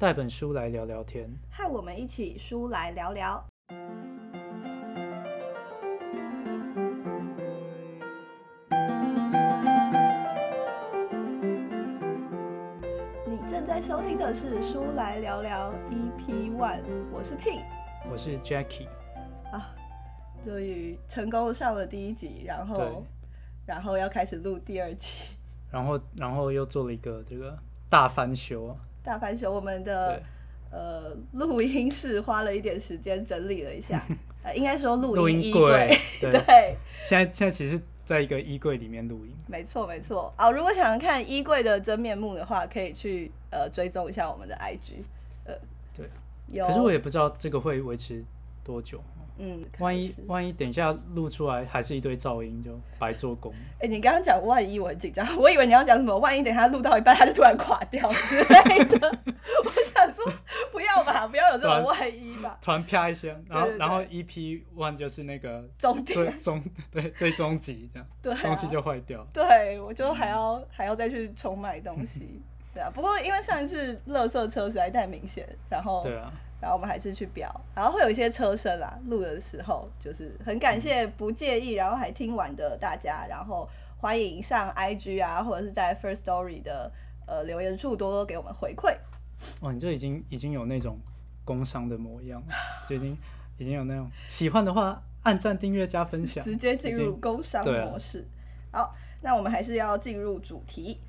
带本书来聊聊天。和我们一起书来聊聊。你正在收听的是《书来聊聊》EP One，我是 P 我是 Jackie，啊，终于成功上了第一集，然对后然后要开始录第二集。然后然后又做了一个这个大翻修啊，大翻修我们的，呃录音室花了一点时间整理了一下，呃，应该说录录音衣音柜，对，对，现在现在其实在一个衣柜里面录音，没错没错。哦，如果想要看衣柜的真面目的话，可以去呃追踪一下我们的 IG，呃，对。有，可是我也不知道这个会维持多久，嗯，万一万一等一下录出来还是一堆噪音，就白做工。哎、你刚刚讲万一，我很紧张，我以为你要讲什么，万一等一下录到一半，它就突然垮掉之类的。我想说，不要吧，不要有这种万一吧。突然啪一声，然后然后 EP one 就是那个终点，最终对最终集这样，对、啊，东西就坏掉。对，我就还要还要再去重买东西。对啊，不过因为上一次垃圾车实在太明显，然后对啊，然后我们还是去标，然后会有一些车声啦。录的时候就是很感谢不介意，然后还听完的大家，然后欢迎上 IG 啊，或者是在 First Story 的呃留言处多多给我们回馈。哦，你这已经已经有那种工商的模样了，就已经已经有那种喜欢的话，按赞、订阅、加分享，直接进入工商模式。好，那我们还是要进入主题。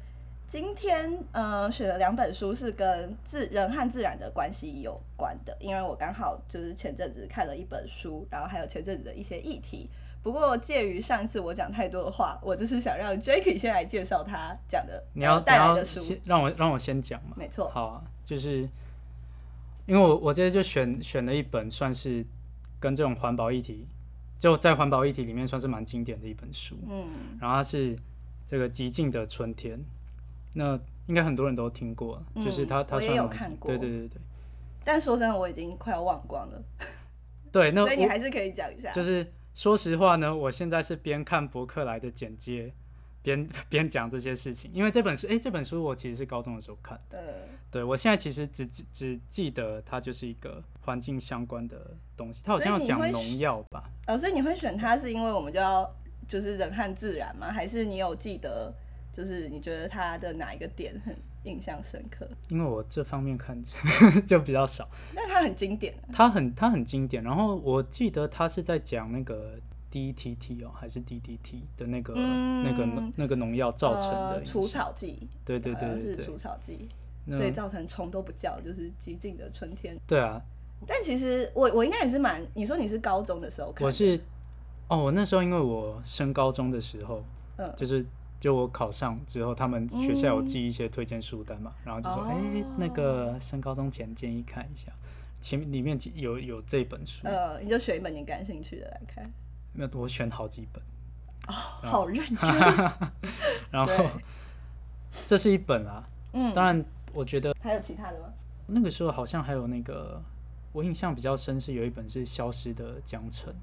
今天呃选了两本书是跟自人和自然的关系有关的，因为我刚好就是前阵子看了一本书，然后还有前阵子的一些议题。不过介于上一次我讲太多的话，我就是想让 Jacky 先来介绍他讲的你要呃带来的书。先让我让我先讲嘛。没错，好啊，就是因为我我这次就选选了一本算是跟这种环保议题，就在环保议题里面算是蛮经典的一本书。嗯，然后它是这个《极尽的春天》，那应该很多人都听过，就是它它嗯我也有看过对对对对但说真的，我已经快要忘光了，对。那 所以你还是可以讲一下。就是说实话呢，我现在是边看博客来的简介，边边讲这些事情，因为这本书，诶，这本书我其实是高中的时候看的，呃，对我现在其实只只只记得它就是一个环境相关的东西，它好像要讲农药吧？哦，所以你会选它是因为我们就要就是人和自然吗？还是你有记得，就是你觉得他的哪一个点很印象深刻？因为我这方面看就比较少，但他很经典啊。它很他很经典，然后我记得他是在讲那个 DTT 哦，还是 DDT 的那个、嗯。那个那个农药造成的呃除，草剂，对对对对对，除草剂，所以造成虫都不叫，就是寂静的春天。对啊，但其实我我应该也是蛮，你说你是高中的时候看的，我是哦，我那时候因为我升高中的时候，嗯。就是就我考上之后，他们学校有寄一些推荐书单嘛，然后就说，哎、哦那个升高中前建议看一下，前面里面有有这本书，呃，你就选一本你感兴趣的来看。那、我选好几本，哦，好认真。然后这是一本啊，嗯，当然我觉得还有其他的吗？那个时候好像还有那个，我印象比较深是有一本是消失的江城，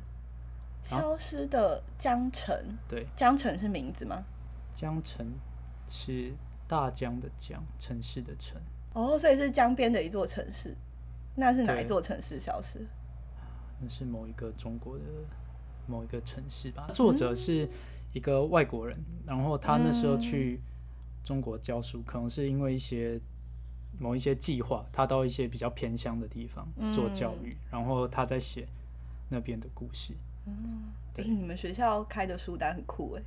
消失的江城，对，江城是名字吗？江城是大江的江，城市的城。哦，所以是江边的一座城市。那是哪一座城市消失？那是某一个中国的某一个城市吧。作者是一个外国人，然后他那时候去中国教书，可能是因为一些某一些计划，他到一些比较偏乡的地方做教育，然后他在写那边的故事。哎、你们学校开的书单很酷哎，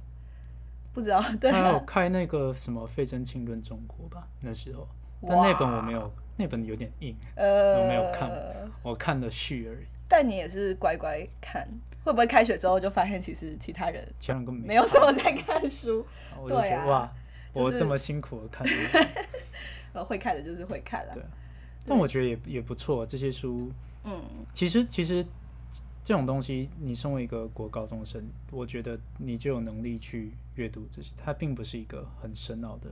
不知道 对他有啊，开那个什么《费正清论中国》吧，那时候，但那本我没有，那本有点硬，呃，我没有看我看了序而已，但你也是乖乖看，会不会开学之后就发现其实其他人其他人根本没有什么在看书？我就觉对啊得哇，就是我这么辛苦的看，呃，会看的就是会看了对。但我觉得也也不错，这些书嗯，其实其实这种东西，你身为一个国高中生，我觉得你就有能力去阅读这些，它并不是一个很深奥的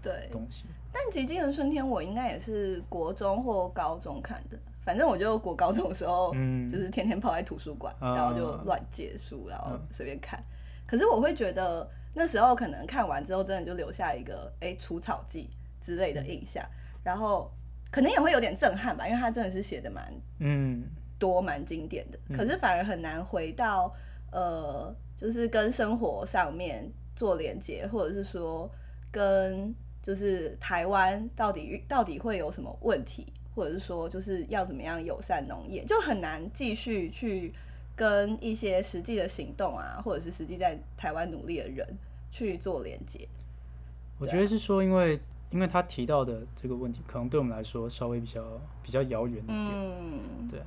对。东西。但《极尽的春天》我应该也是国中或高中看的，反正我就国高中的时候，嗯就是天天泡在图书馆，啊然后就乱借书，然后嗯随便看。可是我会觉得那时候可能看完之后，真的就留下一个哎除草剂之类的印象。然后可能也会有点震撼吧，因为它真的是写的蛮嗯多、蛮经典的，可是反而很难回到呃，就是跟生活上面做连接，或者是说跟就是台湾到底到底会有什么问题，或者是说就是要怎么样友善农业，就很难继续去跟一些实际的行动啊，或者是实际在台湾努力的人去做连接。我觉得是说，因为因为他提到的这个问题，可能对我们来说稍微比较比较遥远一点。嗯，对，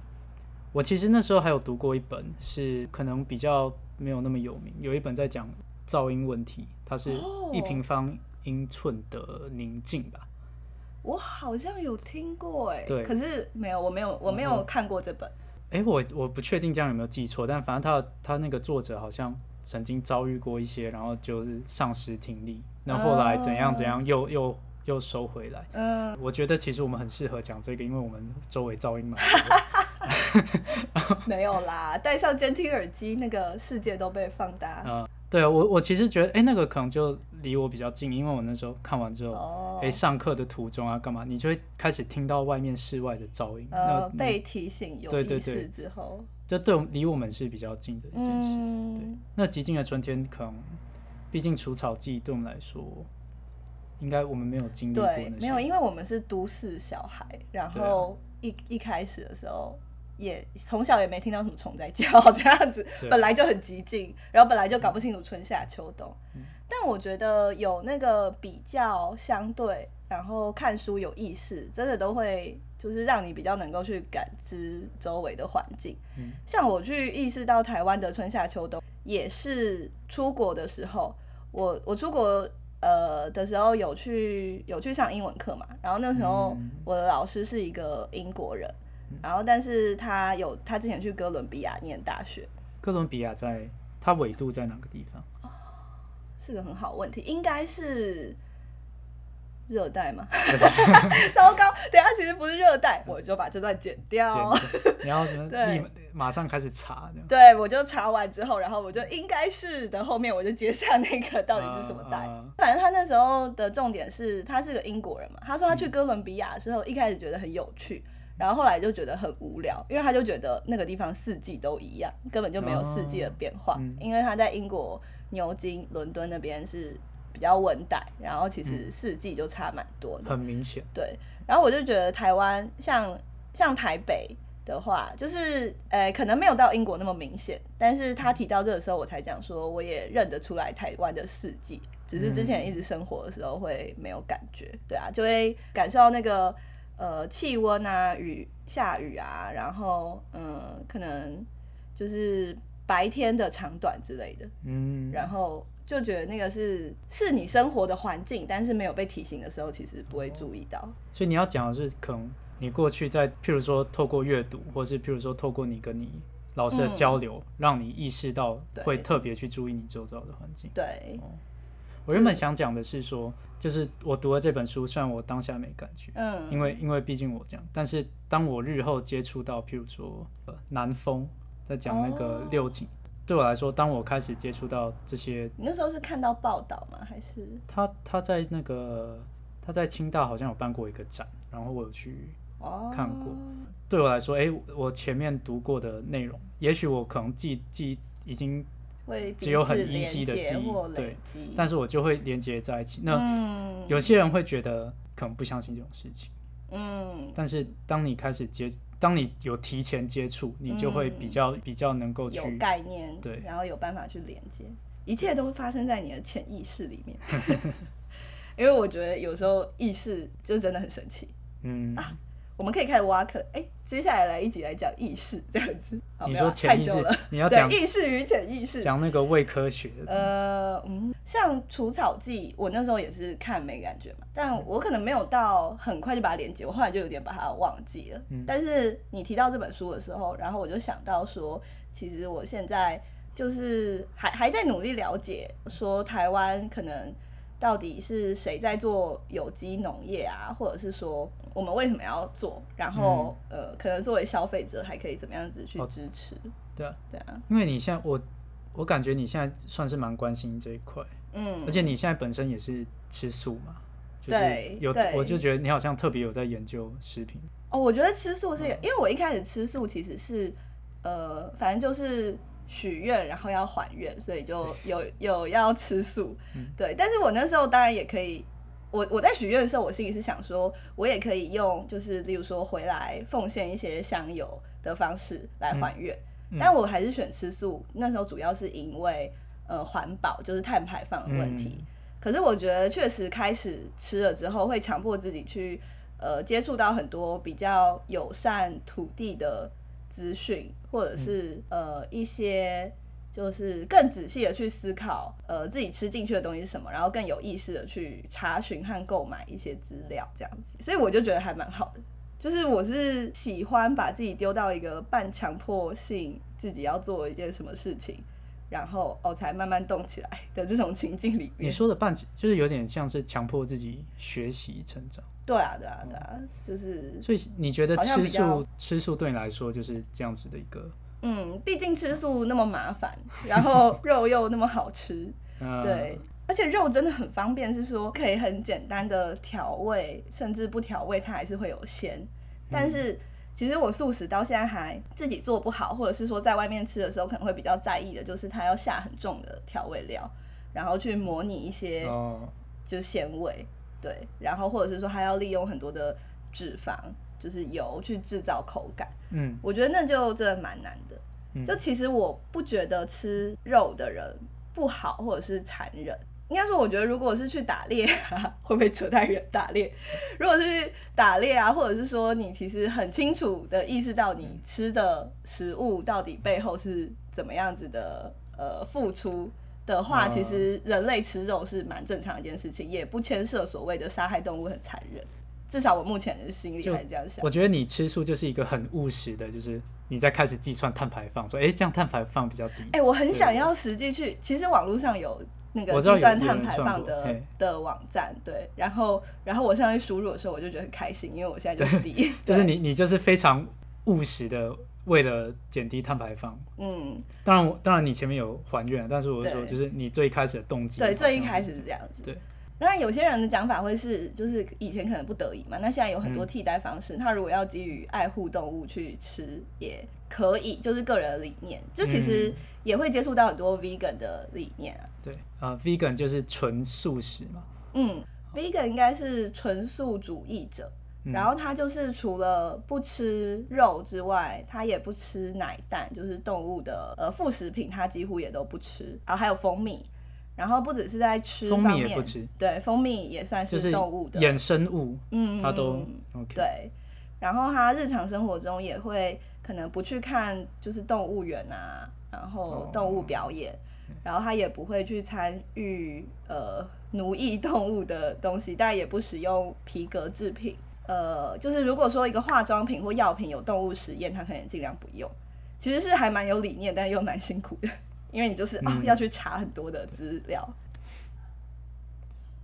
我其实那时候还有读过一本，是可能比较没有那么有名，有一本在讲噪音问题，它是哦一平方英寸的宁静吧。我好像有听过哎、对可是没有，我没有，我没有看过这本。诶，我我不确定这样有没有记错，但反正他他那个作者好像曾经遭遇过一些，然后就是丧失听力，那后来怎样怎样又又又收回来。嗯，我觉得其实我们很适合讲这个，因为我们周围噪音蛮多的。没有啦，戴上监听耳机，那个世界都被放大。嗯，对啊，我我其实觉得，哎、那个可能就离我比较近，因为我那时候看完之后，哦哎、，上课的途中啊，干嘛，你就会开始听到外面室外的噪音，呃，那被提醒有对对意识对之后，这对我们离我们是比较近的一件事。嗯，那极静的春天，可能毕竟除草季对我们来说，应该我们没有经历过对，那些，没有，因为我们是都市小孩，然后一一开始的时候。也从小也没听到什么虫在叫 这样子，本来就很激进，然后本来就搞不清楚春夏秋冬。嗯但我觉得有那个比较相对，然后看书有意识，真的都会就是让你比较能够去感知周围的环境。嗯像我去意识到台湾的春夏秋冬，也是出国的时候，我我出国呃的时候有去有去上英文课嘛，然后那时候嗯我的老师是一个英国人，然后但是他有他之前去哥伦比亚念大学，哥伦比亚在它纬度在哪个地方？是个很好问题，应该是热带吗？糟糕，等下其实不是热带，我就把这段剪掉。简你要怎么对立马马上开始查？对，我就查完之后，然后我就应该是的后面我就接下那个到底是什么带。啊反正他那时候的重点是他是个英国人嘛，他说他去哥伦比亚的时候，一开始觉得很有趣，然后后来就觉得很无聊，因为他就觉得那个地方四季都一样，根本就没有四季的变化。嗯因为他在英国牛津、伦敦那边是比较温带，然后其嗯实四季就差蛮多的。很明显。对，然后我就觉得台湾像像台北的话，就是呃可能没有到英国那么明显，但是他提到这个时候，我才讲说我也认得出来台湾的四季，只是之前一直生活的时候会没有感觉，对啊，就会感受到那个呃气温啊、雨下雨啊，然后嗯可能就是白天的长短之类的，嗯，然后就觉得那个是是你生活的环境，但是没有被提醒的时候，其实不会注意到。所以你要讲的是，可能你过去在，譬如说透过阅读，或是譬如说透过你跟你老师的交流，让你意识到会特别去注意你周遭的环境。对，我原本想讲的是说，就是我读了这本书，虽然我当下没感觉，嗯，因为因为毕竟我这样，但是当我日后接触到，譬如说、呃、南风在讲那个哦。六景，对我来说，当我开始接触到这些，你那时候是看到报道吗？还是？他他在那个他在清大好像有办过一个展，然后我有去哦。看过。对我来说，诶，我前面读过的内容，也许我可能记记已经，会只有很依稀的记忆对，但是我就会连接在一起。那嗯。有些人会觉得可能不相信这种事情，嗯。但是当你开始接，当你有提前接触，你就会比较、比较能够有去概念，对。然后有办法去连接，一切都发生在你的潜意识里面。因为我觉得有时候意识就真的很神奇。嗯，我们可以开始挖坑，哎、接下来来一集来讲意识 这样子。好你说潜意识你要讲意识与潜意识。讲那个伪科学的，呃，嗯，像除草剂，我那时候也是看没感觉嘛，但我可能没有到很快就把它连接，我后来就有点把它忘记了。嗯但是你提到这本书的时候，然后我就想到说，其实我现在就是还还在努力了解，说台湾可能到底是谁在做有机农业啊，或者是说我们为什么要做，然后、呃，可能作为消费者还可以怎么样子去支持？对啊，对啊，因为你现在我我感觉你现在算是蛮关心这一块，嗯。而，且你现在本身也是吃素嘛，就是有我就觉得你好像特别有在研究食品。哦，我觉得吃素是嗯，因为我一开始吃素其实是，呃，反正就是许愿，然后要还愿，所以就有有要吃素，嗯对。但是我那时候当然也可以，我我在许愿的时候，我心里是想说，我也可以用，就是例如说回来奉献一些香油的方式来还愿，嗯但我还是选吃素。那时候主要是因为呃环保，就是碳排放的问题。嗯可是我觉得确实开始吃了之后，会强迫自己去呃接触到很多比较友善土地的资讯，或者是、呃一些就是更仔细的去思考呃自己吃进去的东西是什么，然后更有意识的去查询和购买一些资料这样子，所以我就觉得还蛮好的。就是我是喜欢把自己丢到一个半强迫性自己要做一件什么事情，然后哦才慢慢动起来 的这种情境里面。你说的半就是有点像是强迫自己学习成长，对啊，对啊，对啊，就是所以你觉得吃素吃素对你来说就是这样子的一个，嗯，毕竟吃素那么麻烦，然后肉又那么好吃，呃，对，而且肉真的很方便，是说可以很简单的调味，甚至不调味它还是会有鲜。但是其实我素食到现在还自己做不好，或者是说在外面吃的时候可能会比较在意的，就是它要下很重的调味料，然后去模拟一些哦，就是鲜味，对，然后或者是说它要利用很多的脂肪，就是油去制造口感。嗯我觉得那就真的蛮难的。嗯就其实我不觉得吃肉的人不好，或者是残忍。应该说，我觉得如果是去打猎啊，会不会扯太远？打猎，如果是去打猎啊，或者是说你其实很清楚的意识到你吃的食物到底背后是怎么样子的呃付出的话，嗯其实人类吃肉是蛮正常的一件事情，也不牵涉所谓的杀害动物很残忍。至少我目前的心里还是这样想。我觉得你吃素就是一个很务实的，就是你在开始计算碳排放，说，哎、这样碳排放比较低。哎、我很想要实际去，其实网络上有那个计算碳排放的的网站，对，然后然后我上去输入的时候，我就觉得很开心，因为我现在就是第一，就是，你你就是非常务实的，为了减低碳排放。嗯，当然，当然你前面有还愿，但是我是说，就是你最开始的动机，对，最一开始是这样子，对。当然，有些人的讲法会是，就是以前可能不得已嘛，那现在有很嗯多替代方式。他如果要基于爱护动物去吃，也可以，就是个人的理念，就其实嗯也会接触到很多 vegan 的理念啊。对啊、v e g a n 就是纯素食嘛，嗯，vegan 应该是纯素主义者，嗯然后他就是除了不吃肉之外，他也不吃奶蛋，就是动物的呃副食品，他几乎也都不吃。然后还有蜂蜜，然后不只是在吃蜂方面蜜也不吃，对，蜂蜜也算是动物的，衍生物，嗯，他都。对。然后他日常生活中也会可能不去看就是动物园啊，然后哦动物表演，然后他也不会去参与呃奴役动物的东西，当然也不使用皮革制品。呃，就是如果说一个化妆品或药品有动物实验，他可能尽量不用。其实是还蛮有理念，但又蛮辛苦的，因为你就是啊、嗯要去查很多的资料。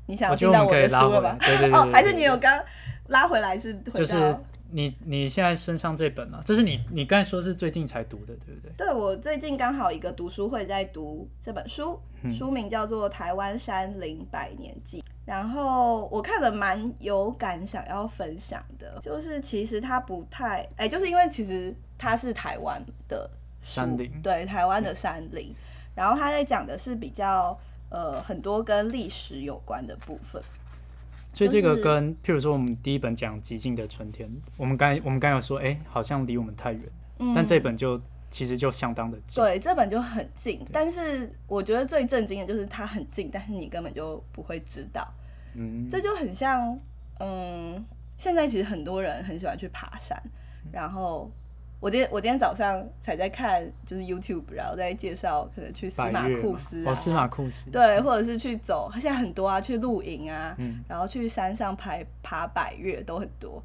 你想听到我的书了吗？回来对对对哦，还是你有刚拉回来是回就是到你你现在身上这本啊，这是你你刚才说是最近才读的，对不对？对我最近刚好一个读书会在读这本书，嗯。书名叫做《台湾山林百年记》，然后我看了蛮有感，想要分享的，就是其实它不太，哎、就是因为其实它是台湾的山林对台湾的山林，然后他在讲的是比较呃很多跟历史有关的部分，所以这个跟譬如说我们第一本讲《极静的春天》，我们刚我们刚有说，哎、好像离我们太远，嗯但这本就其实就相当的近。对，这本就很近，但是我觉得最震惊的就是它很近，但是你根本就不会知道，嗯，这就很像，嗯，现在其实很多人很喜欢去爬山，然后我今天我今天早上才在看，就是 YouTube，然后在介绍可能去司马库斯啊，哦，司马库斯，对，或者是去走，现在很多啊，去露营啊，嗯然后去山上爬爬百越都很多，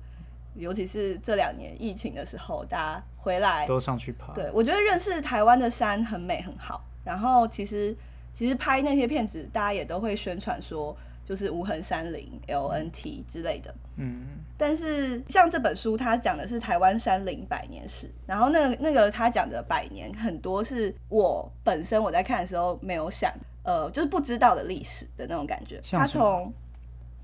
尤其是这两年疫情的时候，大家回来都上去爬。对，我觉得认识台湾的山很美很好。然后其实其实拍那些片子，大家也都会宣传说，就是无痕山林 LNT 之类的。嗯，但是像这本书，它讲的是台湾山林百年史，然后那个那个他讲的百年，很多是我本身我在看的时候没有想，呃，就是不知道的历史的那种感觉。像什么他从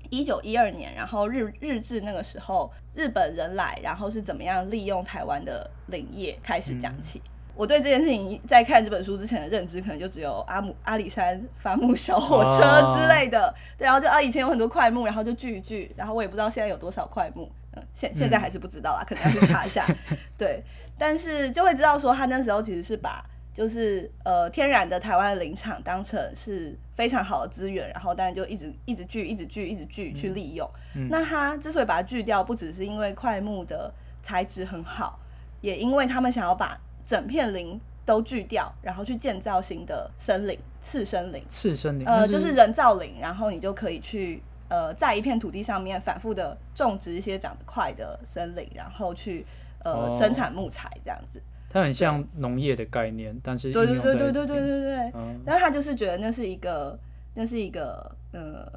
一九一二年，然后日日治那个时候日本人来，然后是怎么样利用台湾的林业开始讲起。我对这件事情在看这本书之前的认知，可能就只有阿姆阿里山伐木小火车之类的，对，然后就啊以前有很多块木，然后就聚一聚，然后我也不知道现在有多少块木，嗯，现现在还是不知道啦，可能要去查一下，对，但是就会知道说他那时候其实是把就是呃天然的台湾的林场当成是非常好的资源，然后当然就一直一直锯一直锯一直锯去利用。那他之所以把它锯掉，不只是因为块木的材质很好，也因为他们想要把整片林都锯掉，然后去建造新的森林、次森林。次森林，呃，就是人造林，然后你就可以去呃，在一片土地上面反复的种植一些长得快的森林，然后去呃生产木材这样子。它很像农业的概念，但是对对对对对对对对，但他就是觉得那是一个，那是一个呃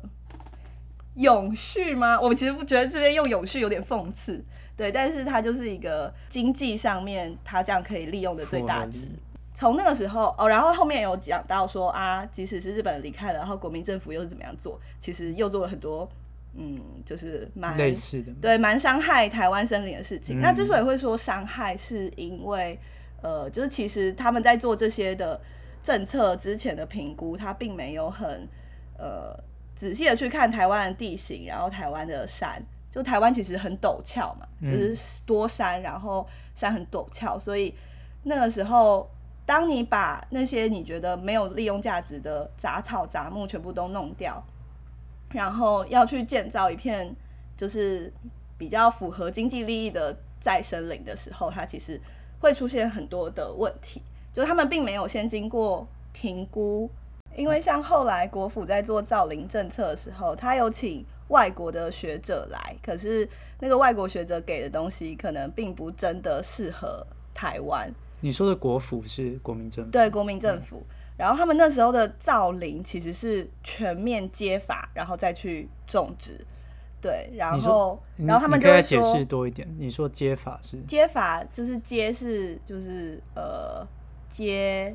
永续吗？我其实不觉得这边用永续有点讽刺。对，但是它就是一个经济上面，它这样可以利用的最大值。从那个时候哦，然后后面有讲到说啊，即使是日本离开了，然后国民政府又是怎么样做，其实又做了很多，嗯，就是蛮类似的，对，蛮伤害台湾森林的事情。那之所以会说伤害，是因为呃，就是其实他们在做这些的政策之前的评估，他并没有很呃仔细的去看台湾的地形，然后台湾的山。就台湾其实很陡峭嘛，就是多山，然后山很陡峭，所以那个时候，当你把那些你觉得没有利用价值的杂草杂木全部都弄掉，然后要去建造一片就是比较符合经济利益的再生林的时候，它其实会出现很多的问题，就他们并没有先经过评估，因为像后来国府在做造林政策的时候，他有请。外国的学者来，可是那个外国学者给的东西可能并不真的适合台湾。你说的国府是国民政府？对，国民政府。然后他们那时候的造林其实是全面接法，然后再去种植。对，然后然后他们就会解释多一点。你说接法是？接法就是接是就是呃接。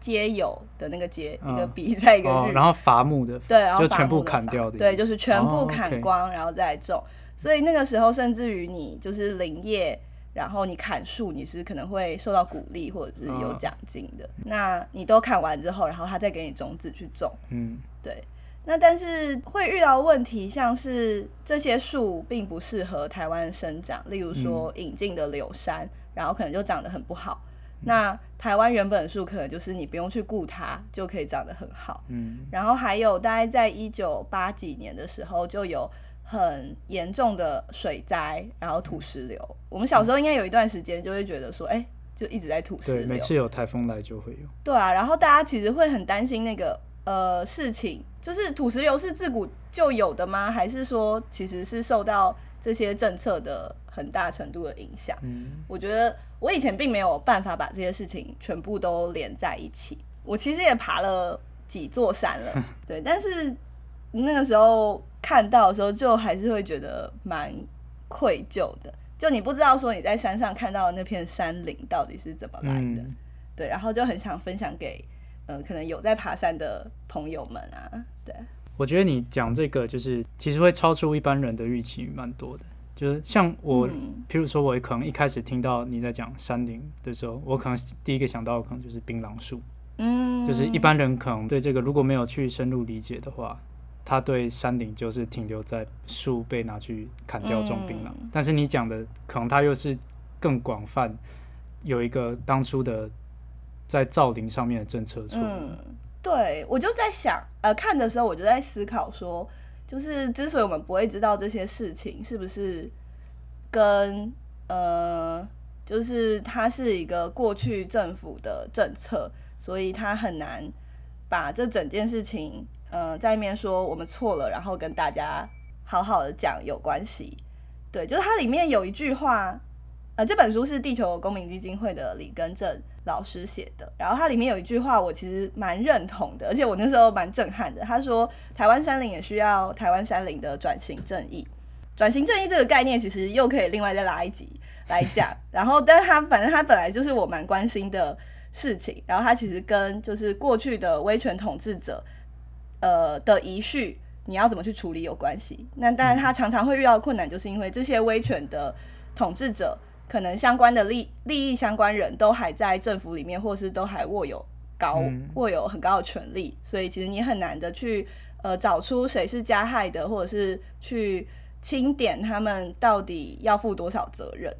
皆有的那个接一个笔在一个日，然后伐木的对，然后就全部砍掉的，对，就是全部砍光，然后再种。所以那个时候，甚至于你就是林业，然后你砍树，你是可能会受到鼓励或者是有奖金的。那你都砍完之后，然后他再给你种子去种，嗯，对。那但是会遇到问题，像是这些树并不适合台湾生长，例如说引进的柳杉，然后可能就长得很不好。那台湾原本树可能就是你不用去顾它就可以长得很好，嗯，然后还有大概在一九八几年的时候就有很严重的水灾，然后土石流。我们小时候应该有一段时间就会觉得说，哎，就一直在土石流，每次有台风来就会有。对啊，然后大家其实会很担心那个呃事情，就是土石流是自古就有的吗？还是说其实是受到这些政策的很大程度的影响？嗯，我觉得。我以前并没有办法把这些事情全部都连在一起。我其实也爬了几座山了，对，但是那个时候看到的时候，就还是会觉得蛮愧疚的。就你不知道说你在山上看到的那片山林到底是怎么来的，对，然后就很想分享给呃可能有在爬山的朋友们啊。对，我觉得你讲这个就是其实会超出一般人的预期蛮多的。就是像我，譬如说，我可能一开始听到你在讲山林的时候，我可能第一个想到可能就是槟榔树。嗯，就是一般人可能对这个如果没有去深入理解的话，他对山林就是停留在树被拿去砍掉种槟榔。但是你讲的可能它又是更广泛，有一个当初的在造林上面的政策错误。对，我就在想，呃，看的时候我就在思考说。就是之所以我们不会知道这些事情，是不是跟呃，就是它是一个过去政府的政策，所以它很难把这整件事情呃在面说我们错了，然后跟大家好好的讲有关系。对，就是它里面有一句话。呃，这本书是地球公民基金会的李根正老师写的，然后它里面有一句话，我其实蛮认同的，而且我那时候蛮震撼的。他说，台湾山林也需要台湾山林的转型正义。转型正义这个概念，其实又可以另外再拉一集来讲。然后，但是它反正它本来就是我蛮关心的事情。然后它其实跟就是过去的威权统治者，呃的遗绪，你要怎么去处理有关系。那当然，他常常会遇到困难，就是因为这些威权的统治者，可能相关的利利益相关人都还在政府里面，或是都还握有高嗯握有很高的权力，所以其实你很难的去呃找出谁是加害的，或者是去清点他们到底要负多少责任。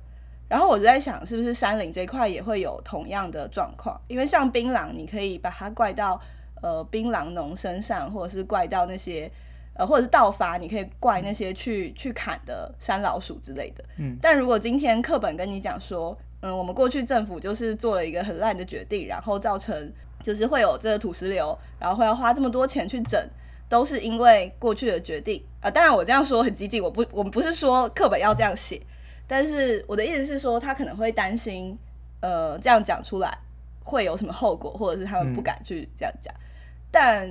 然后我就在想，是不是山林这一块也会有同样的状况？因为像槟榔，你可以把它怪到呃槟榔农身上，或者是怪到那些呃，或者是盗伐，你可以怪那些去去砍的山老鼠之类的。嗯，但如果今天课本跟你讲说，嗯，我们过去政府就是做了一个很烂的决定，然后造成就是会有这个土石流，然后会要花这么多钱去整，都是因为过去的决定啊、当然我这样说很激进，我不我们不是说课本要这样写，但是我的意思是说，他可能会担心，呃，这样讲出来会有什么后果，或者是他们不敢去这样讲。但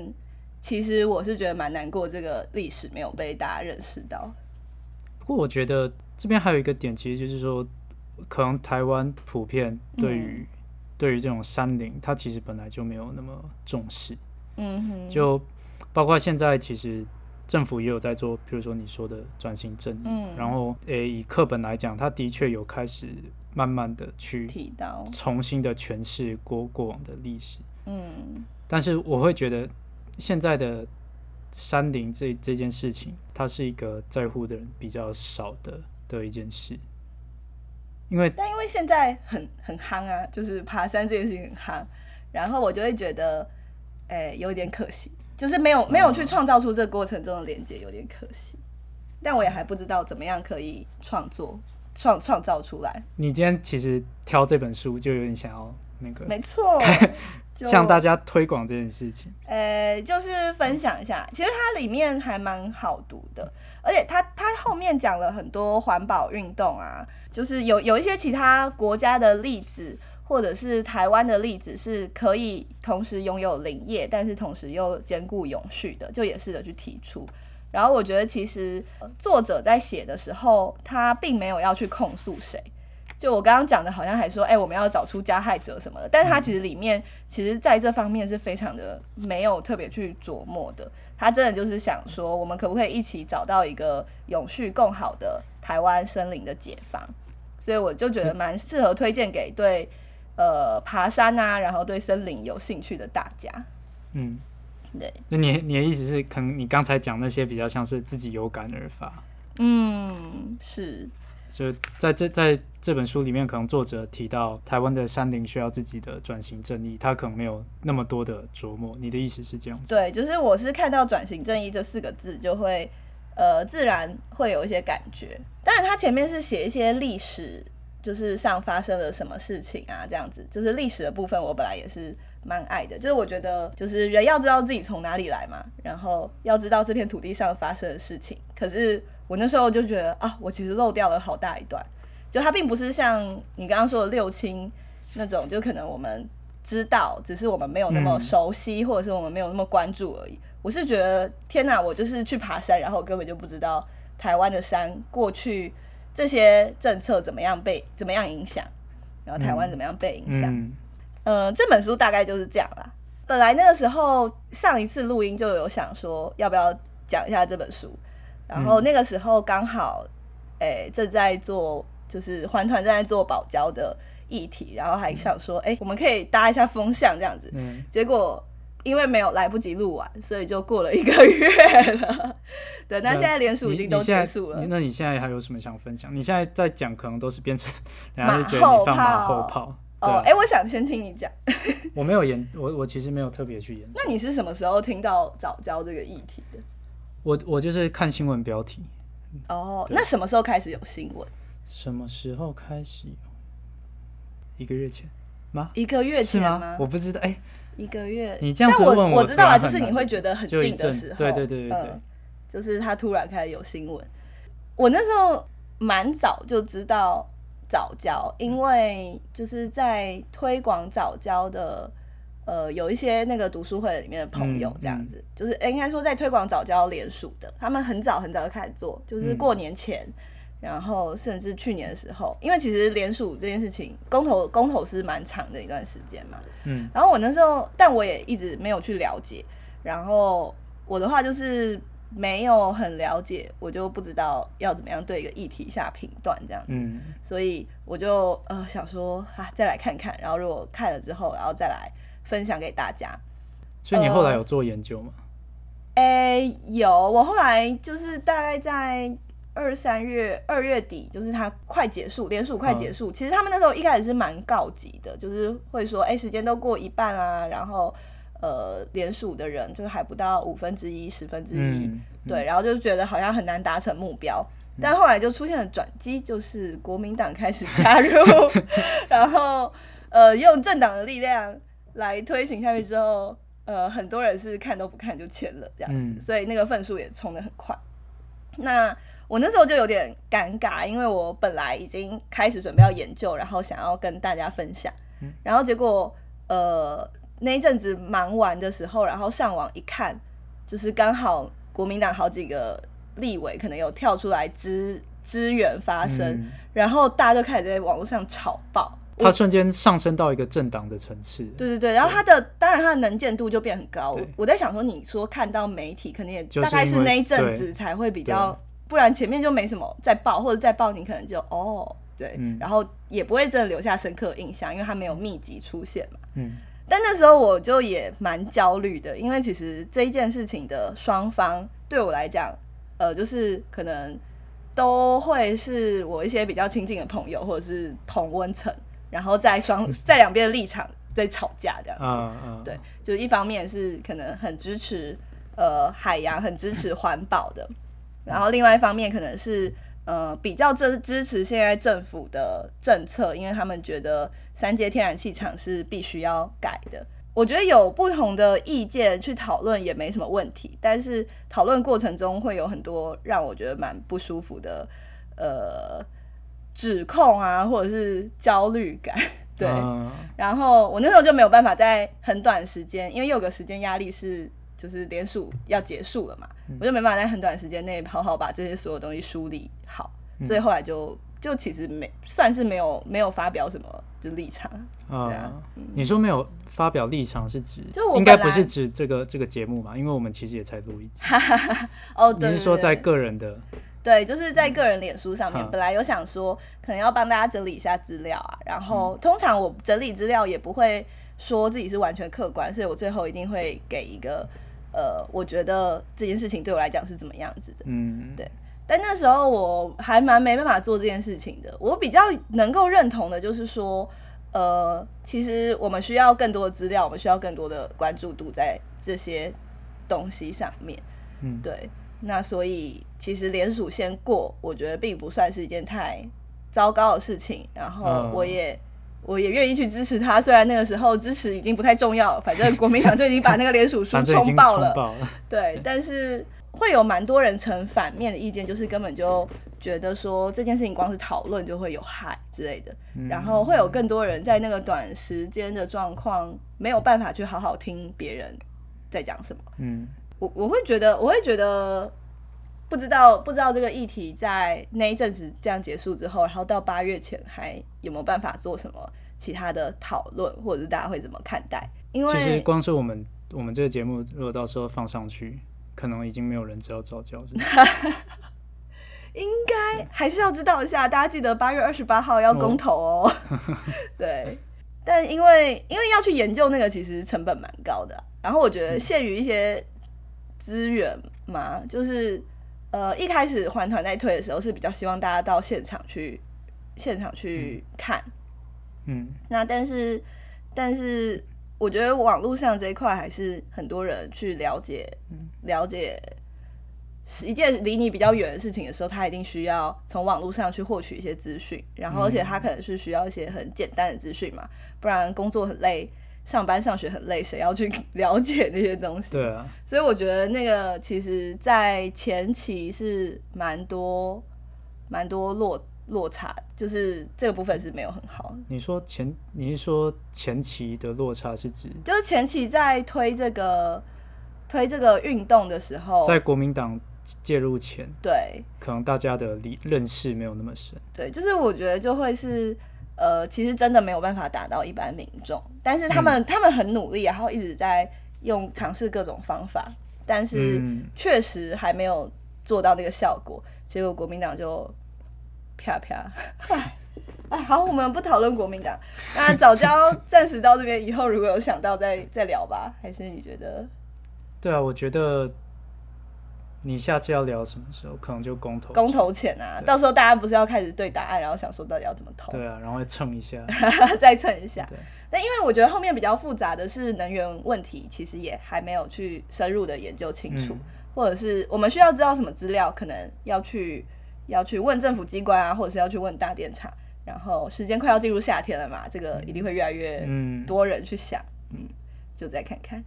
其实我是觉得蛮难过，这个历史没有被大家认识到。不过我觉得这边还有一个点，其实就是说，可能台湾普遍对于、对于这种山林，它其实本来就没有那么重视。嗯哼，就包括现在其实政府也有在做，比如说你说的转型正义，嗯然后诶、以课本来讲，它的确有开始慢慢的去提到，重新的诠释过过往的历史，嗯但是我会觉得现在的山林这这件事情，它是一个在乎的人比较少的的一件事，因为但因为现在很很夯啊，就是爬山这件事情很夯，然后我就会觉得，哎、有点可惜，就是没有没有去创造出这个过程中的连接，有点可惜。但我也还不知道怎么样可以创作创创造出来。你今天其实挑这本书，就有点想要那个没错，就向大家推广这件事情。呃，就是分享一下，其实它里面还蛮好读的，而且它它后面讲了很多环保运动啊，就是有有一些其他国家的例子，或者是台湾的例子，是可以同时拥有林业，但是同时又兼顾永续的，就也试着去提出。然后我觉得其实呃作者在写的时候，他并没有要去控诉谁。就我刚刚讲的，好像还说，哎、我们要找出加害者什么的，但是他其实里面，其实在这方面是非常的没有特别去琢磨的。他真的就是想说，我们可不可以一起找到一个永续更好的台湾森林的解放？所以我就觉得蛮适合推荐给对呃爬山啊，然后对森林有兴趣的大家。嗯，对，那你你的意思是，可能你刚才讲那些比较像是自己有感而发，嗯，是，就在这在这本书里面，可能作者提到台湾的山林需要自己的转型正义，他可能没有那么多的琢磨。你的意思是这样子？对，就是我是看到“转型正义”这四个字，就会呃自然会有一些感觉。当然，他前面是写一些历史，就是上发生了什么事情啊，这样子，就是历史的部分，我本来也是蛮爱的。就是我觉得，就是人要知道自己从哪里来嘛，然后要知道这片土地上发生的事情。可是我那时候就觉得啊，我其实漏掉了好大一段。就它并不是像你刚刚说的六亲那种，就可能我们知道，只是我们没有那么嗯熟悉，或者是我们没有那么关注而已。我是觉得天哪，我就是去爬山，然后我根本就不知道台湾的山过去这些政策怎么样被怎么样影响，然后台湾嗯怎么样被影响。嗯呃，这本书大概就是这样啦。本来那个时候上一次录音就有想说要不要讲一下这本书，然后嗯那个时候刚好，诶、正在做就是环团正在做保交的议题，然后还想说，哎、我们可以搭一下风向这样子。嗯，结果因为没有来不及录完，所以就过了一个月了。对，那现在联署已经都结束了。那你现在还有什么想分享？你现在在讲，可能都是变成人家就觉得马后你放马炮后炮。哦，哎、我想先听你讲。我没有研，我我其实没有特别去研。那你是什么时候听到早教这个议题的？我我就是看新闻标题，哦，那什么时候开始有新闻？什么时候开始有？一个月前吗？一个月前吗？我不知道。哎、一个月。你这样子但问我知道了，就是你会觉得很近的时候，对对对对对嗯，就是他突然开始有新闻。我那时候蛮早就知道早教，因为就是在推广早教的。呃，有一些那个读书会里面的朋友嗯这样子，就是诶应该说在推广早教联署的，他们很早很早就开始做，就是嗯。过年前，然后甚至去年的时候，因为其实联署这件事情，公投公投是蛮长的一段时间嘛，嗯。然后我那时候，但我也一直没有去了解。然后我的话就是没有很了解，我就不知道要怎么样对一个议题下评断这样子，嗯。所以我就呃想说啊，再来看看，然后如果看了之后，然后再来分享给大家。所以你后来有做研究吗？诶、有，我后来就是大概在二三月二月底，就是它快结束，联署快结束。其实他们那时候一开始是蛮告急的，就是会说，哎、时间都过一半啦，然后呃，联署的人就是还不到五分之一、十分之一，嗯，对，然后就觉得好像很难达成目标。但后来就出现了转机，就是国民党开始加入，然后呃用政党的力量来推行下去之后，呃很多人是看都不看就签了这样子，嗯所以那个份数也冲得很快。那我那时候就有点尴尬，因为我本来已经开始准备要研究，然后想要跟大家分享，然后结果呃那一阵子忙完的时候，然后上网一看，就是刚好国民党好几个立委可能有跳出来支支援发声，嗯然后大家就开始在网络上吵爆。它瞬间上升到一个政党的层次。对对对，然后它的当然它的能见度就变很高。我我在想说，你说看到媒体，可能也大概是那一阵子才会比较，不然前面就没什么再报，或者再报你可能就哦对，嗯然后也不会真的留下深刻印象，因为它没有密集出现嘛。嗯但那时候我就也蛮焦虑的，因为其实这一件事情的双方对我来讲，呃，就是可能都会是我一些比较亲近的朋友，或者是同温层，然后在双 在两边的立场在吵架这样子。对，就是一方面是可能很支持呃海洋，很支持环保的，然后另外一方面可能是呃比较支支持现在政府的政策，因为他们觉得三阶天然气厂是必须要改的。我觉得有不同的意见去讨论也没什么问题，但是讨论过程中会有很多让我觉得蛮不舒服的呃指控啊，或者是焦虑感。对，啊然后我那时候就没有办法在很短时间，因为有个时间压力是就是联署要结束了嘛，我就没办法在很短时间内好好把这些所有东西梳理好，所以后来就就其实没算是没有没有发表什么就立场，对啊啊！你说没有发表立场是指应该不是指这个这个节目嘛？因为我们其实也才录一集。哦，对你是说在个人的对，就是在个人脸书上面，嗯本来有想说可能要帮大家整理一下资料啊，然后通常我整理资料也不会说自己是完全客观，所以我最后一定会给一个呃，我觉得这件事情对我来讲是怎么样子的。嗯，对但那时候我还蛮没办法做这件事情的。我比较能够认同的就是说，呃，其实我们需要更多的资料，我们需要更多的关注度在这些东西上面。嗯对。那所以其实联署先过，我觉得并不算是一件太糟糕的事情。然后嗯我也、我也愿意去支持他，虽然那个时候支持已经不太重要，反正国民党就已经把那个联署书 冲爆了。爆了。对 但是会有蛮多人呈反面的意见，就是根本就觉得说这件事情光是讨论就会有害之类的，嗯然后会有更多人在那个短时间的状况没有办法去好好听别人在讲什么。嗯我我会觉得，我会觉得。不知道不知道这个议题在那一阵子这样结束之后，然后到八月前还有没有办法做什么其他的讨论，或者是大家会怎么看待？因为其实光是我们我们这个节目，如果到时候放上去，可能已经没有人知道早教是。应该还是要知道一下，大家记得八月二十八号要公投哦。对，但因为因为要去研究那个，其实成本蛮高的啊、然后我觉得限于一些资源嘛，就是呃一开始环团在推的时候是比较希望大家到现场去现场去看，嗯。那但是但是我觉得网络上这一块还是很多人去了解了解是一件离你比较远的事情的时候，他一定需要从网络上去获取一些资讯，然后而且他可能是需要一些很简单的资讯嘛，不然工作很累。上班上学很累，谁要去了解那些东西？对啊，所以我觉得那个其实，在前期是蛮多蛮多落落差，就是这个部分是没有很好的。你说前你是说前期的落差是指就是前期在推这个推这个运动的时候，在国民党介入前，对可能大家的理认识没有那么深。对，就是我觉得就会是呃，其实真的没有办法打到一般民众，但是他们、他们很努力，然后一直在用尝试各种方法，但是嗯。确实还没有做到那个效果，结果国民党就啪啪，哎哎，好，我们不讨论国民党，那早教 暂时到这边，以后如果有想到再再聊吧，还是你觉得？对啊，我觉得你下次要聊什么时候，可能就公投。公投前啊，到时候大家不是要开始对答案，然后想说到底要怎么投，对啊，然后蹭一下。再蹭一下。对，但因为我觉得后面比较复杂的是能源问题，其实也还没有去深入的研究清楚，嗯或者是我们需要知道什么资料，可能要去要去问政府机关啊，或者是要去问大电厂。然后时间快要进入夏天了嘛，这个一定会越来越嗯，多人去想，嗯，就再看看。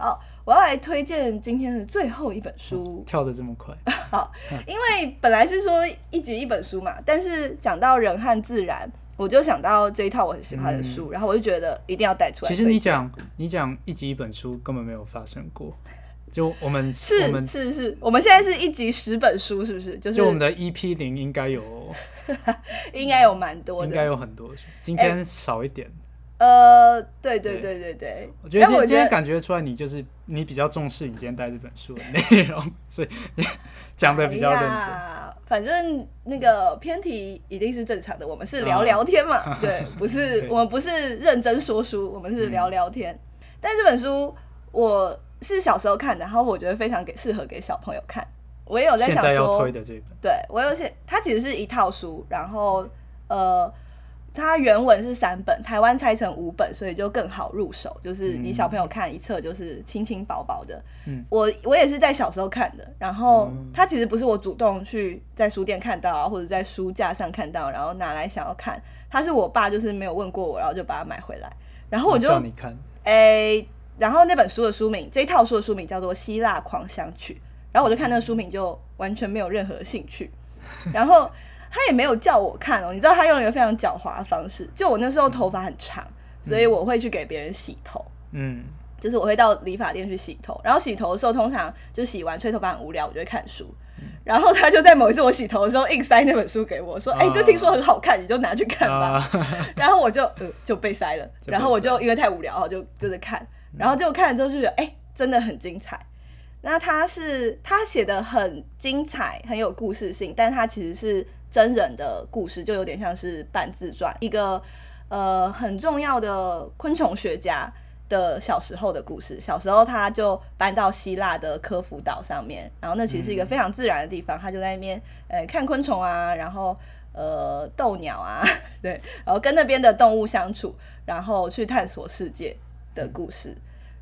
好，我要来推荐今天的最后一本书，跳的这么快。好因为本来是说一集一本书嘛，但是讲到人和自然，我就想到这一套我很喜欢的书，然后我就觉得一定要带出来其实你讲你讲一集一本书根本没有发生过，就我们我是们是是，我们现在是一集十本书，是不是？就是就我们的 EP 零应该有 应该有蛮多的。应该有很多书，今天少一点。呃，对对对对对对，我觉得我今今天感觉出来你就是你比较重视你今天带这本书的内容，所以你 讲的比较认哎真。呀反正那个偏题一定是正常的，我们是聊聊天嘛，对，不是我们不是认真说书，我们是聊聊天。但这本书我是小时候看的，然后我觉得非常给适合给小朋友看。我也有在想说推，的这本，对我有些，它其实是一套书，然后呃，它原文是三本，台湾拆成五本，所以就更好入手。就是你小朋友看一册就是轻轻薄薄的。嗯，我我也是在小时候看的，然后嗯它其实不是我主动去在书店看到啊，或者在书架上看到，然后拿来想要看，它是我爸就是没有问过我，然后就把它买回来，然后我就叫你看，诶、然后那本书的书名，这一套书的书名叫做《希腊狂想曲》，然后我就看那个书名就完全没有任何兴趣，然后他也没有叫我看哦，你知道他用了一个非常狡猾的方式，就我那时候头发很长，所以我会去给别人洗头。嗯，就是我会到理发店去洗头，然后洗头的时候通常就洗完吹头发很无聊，我就会看书。然后他就在某一次我洗头的时候硬塞那本书给我，说：“哎、这听说很好看，你就拿去看吧。啊，然后我就呃就被塞了，然后我就因为太无聊，然后就真的看，然后结果看了之后就觉得哎、真的很精彩。那他是他写的很精彩，很有故事性，但他其实是真人的故事，就有点像是半自传，一个呃很重要的昆虫学家的小时候的故事。小时候他就搬到希腊的科孚岛上面，然后那其实是一个非常自然的地方，他就在那边呃看昆虫啊，然后呃斗鸟啊，对，然后跟那边的动物相处，然后去探索世界的故事。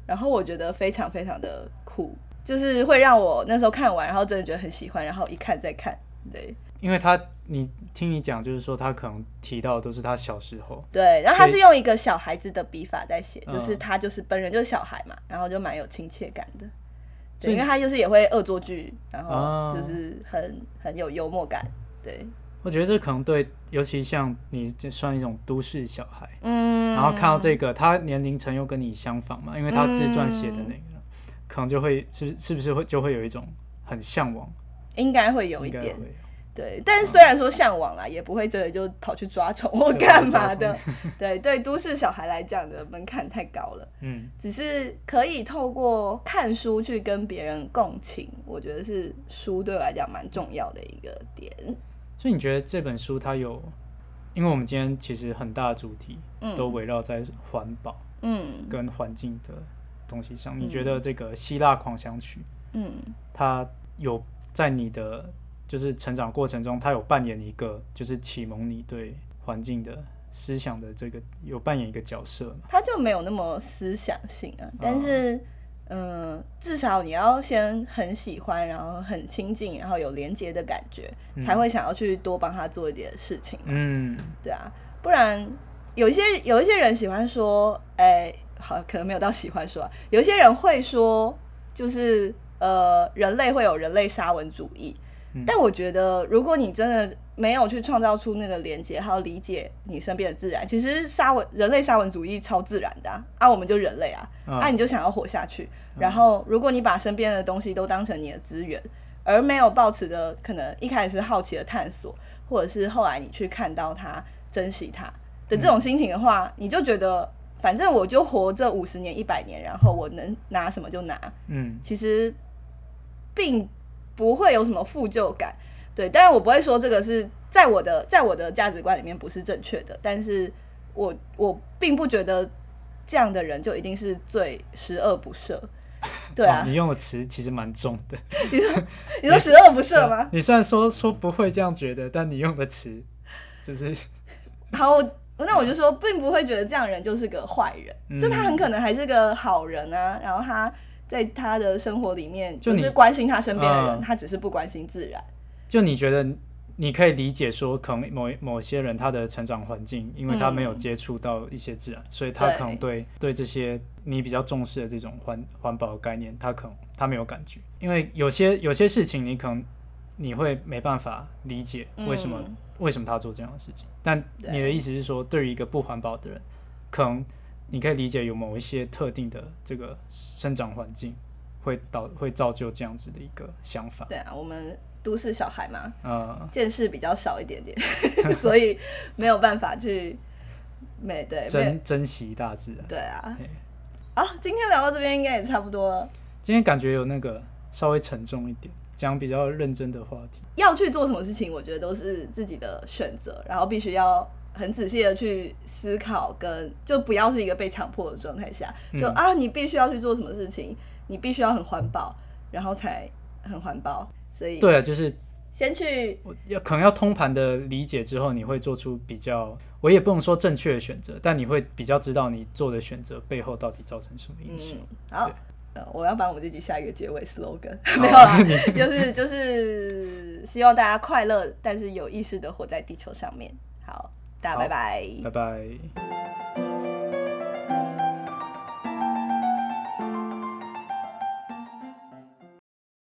然后我觉得非常非常的酷，就是会让我那时候看完，然后真的觉得很喜欢，然后一看再看，对因为他你听你讲，就是说他可能提到的都是他小时候，对。然后他是用一个小孩子的笔法在写，嗯就是他就是本人就是小孩嘛，然后就蛮有亲切感的。对，因为他就是也会恶作剧，然后哦就是很很有幽默感，对，我觉得这可能对，尤其像你这算一种都市小孩，嗯。然后看到这个，他年龄层又跟你相仿嘛，因为他自传写的那个，可能就会是是不是会就会有一种很向往，应该会有一点对，但是虽然说向往啦，也不会真的就跑去抓虫或干嘛的。对，对，都市小孩来讲的门槛太高了，嗯，只是可以透过看书去跟别人共情，我觉得是书对我来讲蛮重要的一个点。所以你觉得这本书它有，因为我们今天其实很大的主题嗯。都围绕在环保嗯。跟环境的东西上，你觉得这个希腊狂想曲嗯，它有在你的就是成长过程中，他有扮演一个就是启蒙你对环境的思想的这个有扮演一个角色吗？他就没有那么思想性啊，但是。嗯，至少你要先很喜欢，然后很亲近，然后有连接的感觉，才会想要去多帮他做一点事情。嗯，对啊，不然有一些有一些人喜欢说，哎、好，可能没有到喜欢说、啊，有一些人会说，就是呃，人类会有人类沙文主义。嗯但我觉得，如果你真的没有去创造出那个连接，还有理解你身边的自然，其实沙文人类沙文主义超自然的啊，啊我们就人类啊，啊啊你就想要活下去。然后，如果你把身边的东西都当成你的资源，而没有抱持着可能一开始是好奇的探索，或者是后来你去看到它、珍惜它的这种心情的话，你就觉得反正我就活这五十年、一百年，然后我能拿什么就拿。嗯，其实并不会有什么负疚感。对，当然我不会说这个是在我的在我的价值观里面不是正确的，但是我我并不觉得这样的人就一定是最十恶不赦。对啊，你用的词其实蛮重的。你说你说十恶不赦吗？你虽然说说不会这样觉得，但你用的词就是 好。那我就说，并不会觉得这样人就是个坏人，就他很可能还是个好人啊。然后他在他的生活里面，就是关心他身边的人，他只是不关心自然。就你觉得你可以理解说，可能某某些人他的成长环境，因为他没有接触到一些自然，所以他可能对对这些你比较重视的这种环环保概念，他可能他没有感觉。因为有些有些事情，你可能你会没办法理解为什么。为什么他要做这样的事情？但你的意思是说，对于一个不环保的人，可能你可以理解有某一些特定的这个生长环境会导会造就这样子的一个想法。对啊，我们都市小孩嘛，嗯，见识比较少一点点，所以没有办法去没对珍珍惜大自然。对啊，好，今天聊到这边应该也差不多了。今天感觉有那个稍微沉重一点。讲比较认真的话题，要去做什么事情，我觉得都是自己的选择，然后必须要很仔细的去思考，跟就不要是一个被强迫的状态下，就啊，你必须要去做什么事情，你必须要很环保，然后才很环保。所以对啊，就是先去要可能要通盘的理解之后，你会做出比较，我也不能说正确的选择，但你会比较知道你做的选择背后到底造成什么影响。好。我要把我们自己下一个结尾 slogan 没有啦，就是就是希望大家快乐，但是有意识的活在地球上面。好，大家拜拜，拜拜。